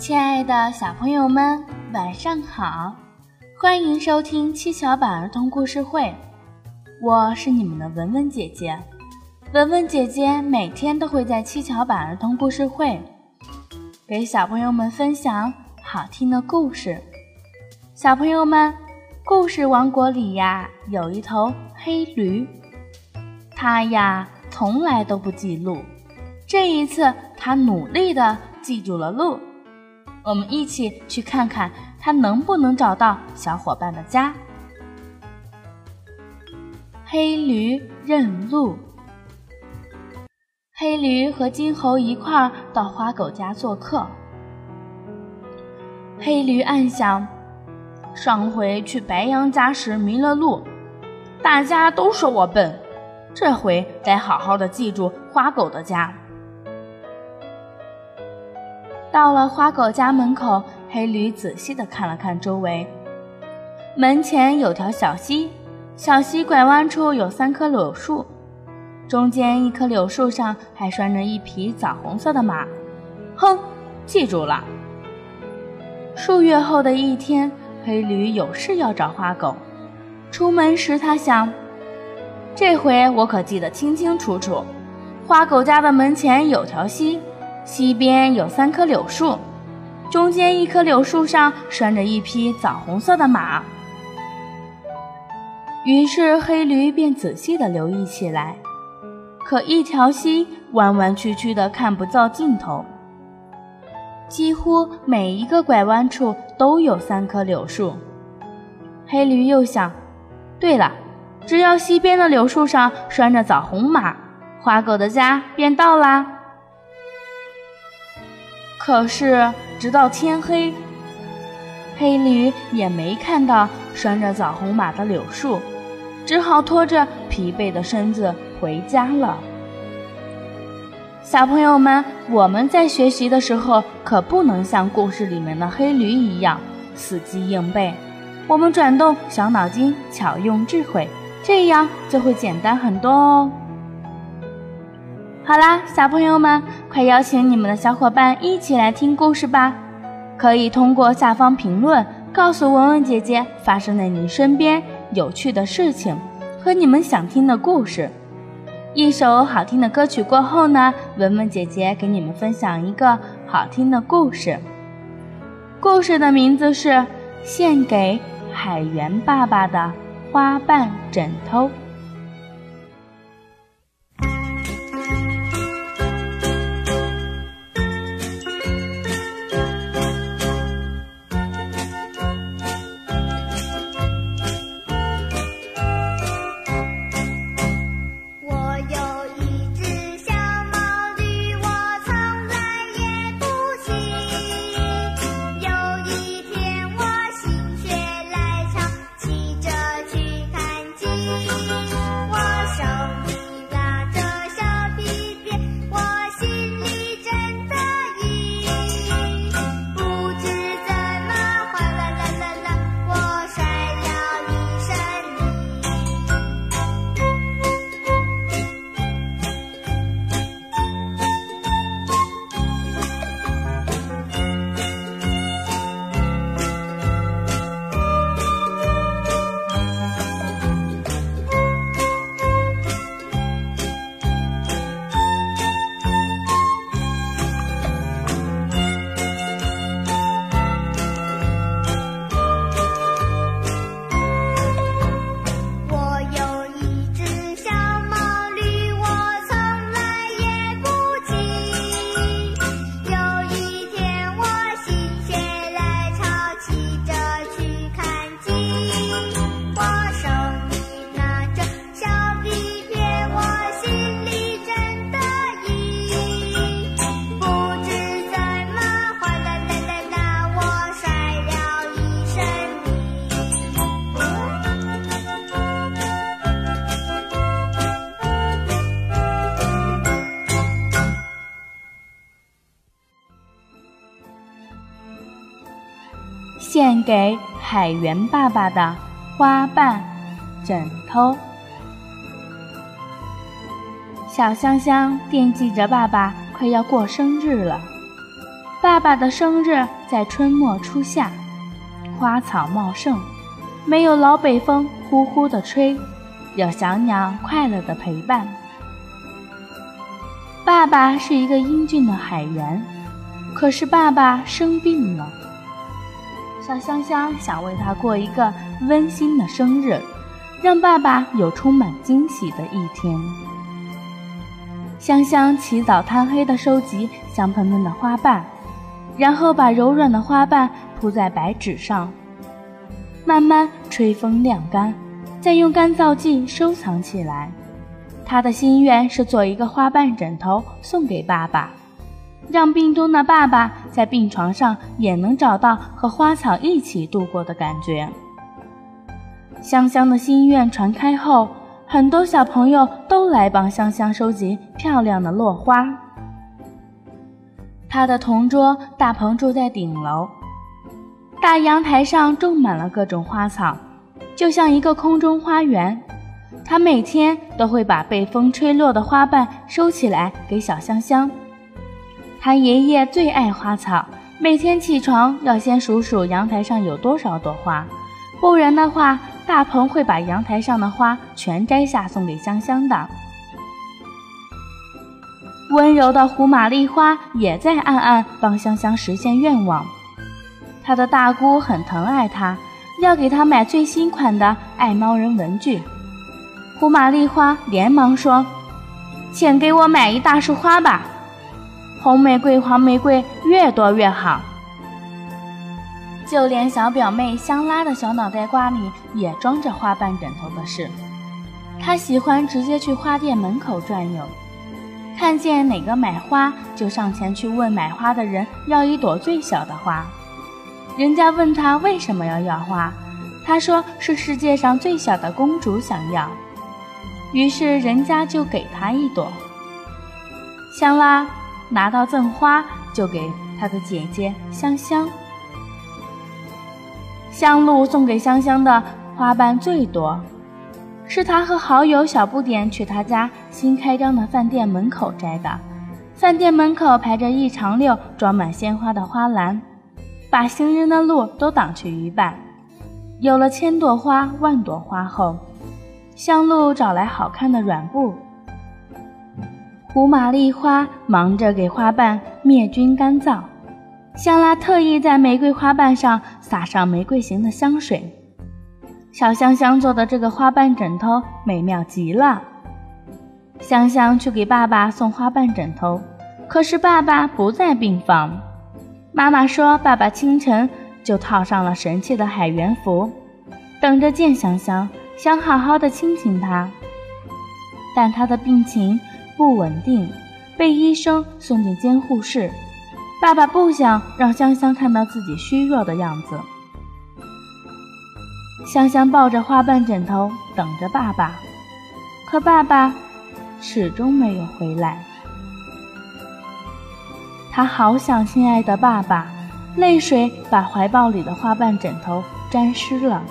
亲爱的小朋友们，晚上好！欢迎收听七巧板儿童故事会，我是你们的文文姐姐。文文姐姐每天都会在七巧板儿童故事会给小朋友们分享好听的故事。小朋友们，故事王国里呀，有一头黑驴，它呀从来都不记路。这一次，它努力的记住了路。我们一起去看看它能不能找到小伙伴的家。黑驴认路。黑驴和金猴一块儿到花狗家做客。黑驴暗想：上回去白羊家时迷了路，大家都说我笨，这回得好好的记住花狗的家。到了花狗家门口，黑驴仔细地看了看周围。门前有条小溪，小溪拐弯处有三棵柳树，中间一棵柳树上还拴着一匹枣红色的马。哼，记住了。数月后的一天，黑驴有事要找花狗。出门时，他想：这回我可记得清清楚楚。花狗家的门前有条溪。西边有三棵柳树，中间一棵柳树上拴着一匹枣红色的马。于是黑驴便仔细地留意起来。可一条溪弯弯曲曲的，看不到尽头。几乎每一个拐弯处都有三棵柳树。黑驴又想：对了，只要西边的柳树上拴着枣红马，花狗的家便到啦。可是，直到天黑，黑驴也没看到拴着枣红马的柳树，只好拖着疲惫的身子回家了。小朋友们，我们在学习的时候可不能像故事里面的黑驴一样死记硬背，我们转动小脑筋，巧用智慧，这样就会简单很多哦。好啦，小朋友们，快邀请你们的小伙伴一起来听故事吧！可以通过下方评论告诉文文姐姐发生在你身边有趣的事情和你们想听的故事。一首好听的歌曲过后呢，文文姐姐给你们分享一个好听的故事。故事的名字是《献给海员爸爸的花瓣枕头》。海员爸爸的花瓣枕头。小香香惦记着爸爸快要过生日了，爸爸的生日在春末初夏，花草茂盛，没有老北风呼呼的吹，有小鸟快乐的陪伴。爸爸是一个英俊的海员，可是爸爸生病了。小香香想为他过一个温馨的生日，让爸爸有充满惊喜的一天。香香起早贪黑地收集香喷喷的花瓣。然后把柔软的花瓣铺在白纸上，慢慢吹风晾干，再用干燥剂收藏起来。他的心愿是做一个花瓣枕头送给爸爸，让病中的爸爸在病床上也能找到和花草一起度过的感觉。香香的心愿传开后，很多小朋友都来帮香香收集漂亮的落花。他的同桌大鹏住在顶楼，大阳台上种满了各种花草，就像一个空中花园。他每天都会把被风吹落的花瓣收起来给小香香。他爷爷最爱花草，每天起床要先数数阳台上有多少朵花，不然的话，大鹏会把阳台上的花全摘下送给香香的。温柔的胡玛丽花也在暗暗帮香香实现愿望。她的大姑很疼爱她，要给她买最新款的爱猫人文具。胡玛丽花连忙说：“请给我买一大束花吧，红玫瑰、黄玫瑰越多越好。”就连小表妹香拉的小脑袋瓜里也装着花瓣枕头的事。她喜欢直接去花店门口转悠。看见哪个买花，就上前去问买花的人要一朵最小的花。人家问他为什么要要花，他说是世界上最小的公主想要。于是人家就给她一朵。香拉拿到赠花，就给他的姐姐香香。香露送给香香的花瓣最多。是他和好友小不点去他家新开张的饭店门口摘的。饭店门口排着一长溜装满鲜花的花篮，把行人的路都挡去一半。有了千朵花万朵花后，香露找来好看的软布。胡玛丽花忙着给花瓣灭菌干燥，香拉特意在玫瑰花瓣上撒上玫瑰型的香水。小香香做的这个花瓣枕头美妙极了。香香去给爸爸送花瓣枕头，可是爸爸不在病房。妈妈说，爸爸清晨就套上了神气的海员服，等着见香香，想好好的亲亲她。但他的病情不稳定，被医生送进监护室。爸爸不想让香香看到自己虚弱的样子。香香抱着花瓣枕头等着爸爸，可爸爸始终没有回来。他好想亲爱的爸爸，泪水把怀抱里的花瓣枕头沾湿了。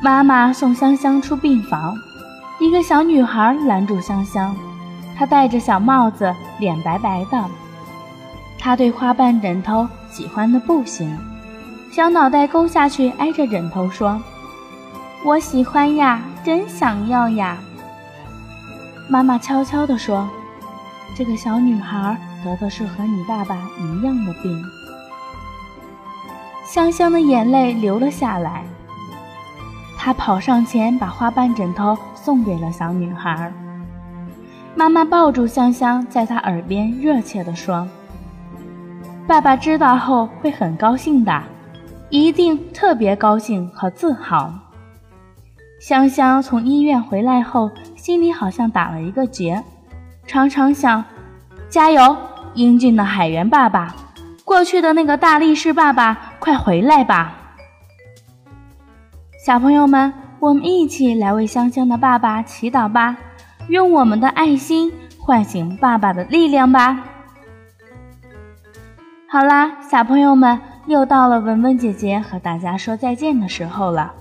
妈妈送香香出病房，一个小女孩拦住香香，她戴着小帽子，脸白白的。她对花瓣枕头喜欢的不行。小脑袋勾下去，挨着枕头说：“我喜欢呀，真想要呀。”妈妈悄悄地说：“这个小女孩得的是和你爸爸一样的病。”香香的眼泪流了下来。她跑上前，把花瓣枕头送给了小女孩。妈妈抱住香香，在她耳边热切地说：“爸爸知道后会很高兴的。”一定特别高兴和自豪。香香从医院回来后，心里好像打了一个结，常常想：加油，英俊的海员爸爸，过去的那个大力士爸爸，快回来吧！小朋友们，我们一起来为香香的爸爸祈祷吧，用我们的爱心唤醒爸爸的力量吧。好啦，小朋友们。又到了文文姐姐和大家说再见的时候了。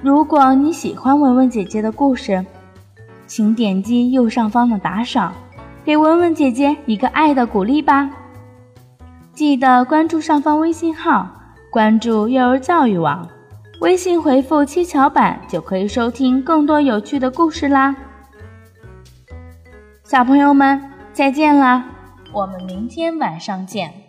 如果你喜欢文文姐姐的故事，请点击右上方的打赏，给。文文姐姐一个爱的鼓励吧。记得关注上方微信号，关注幼儿教育网，微信回复“七巧板”就可以收听更多有趣的故事啦。小朋友们，再见啦！我们明天晚上见。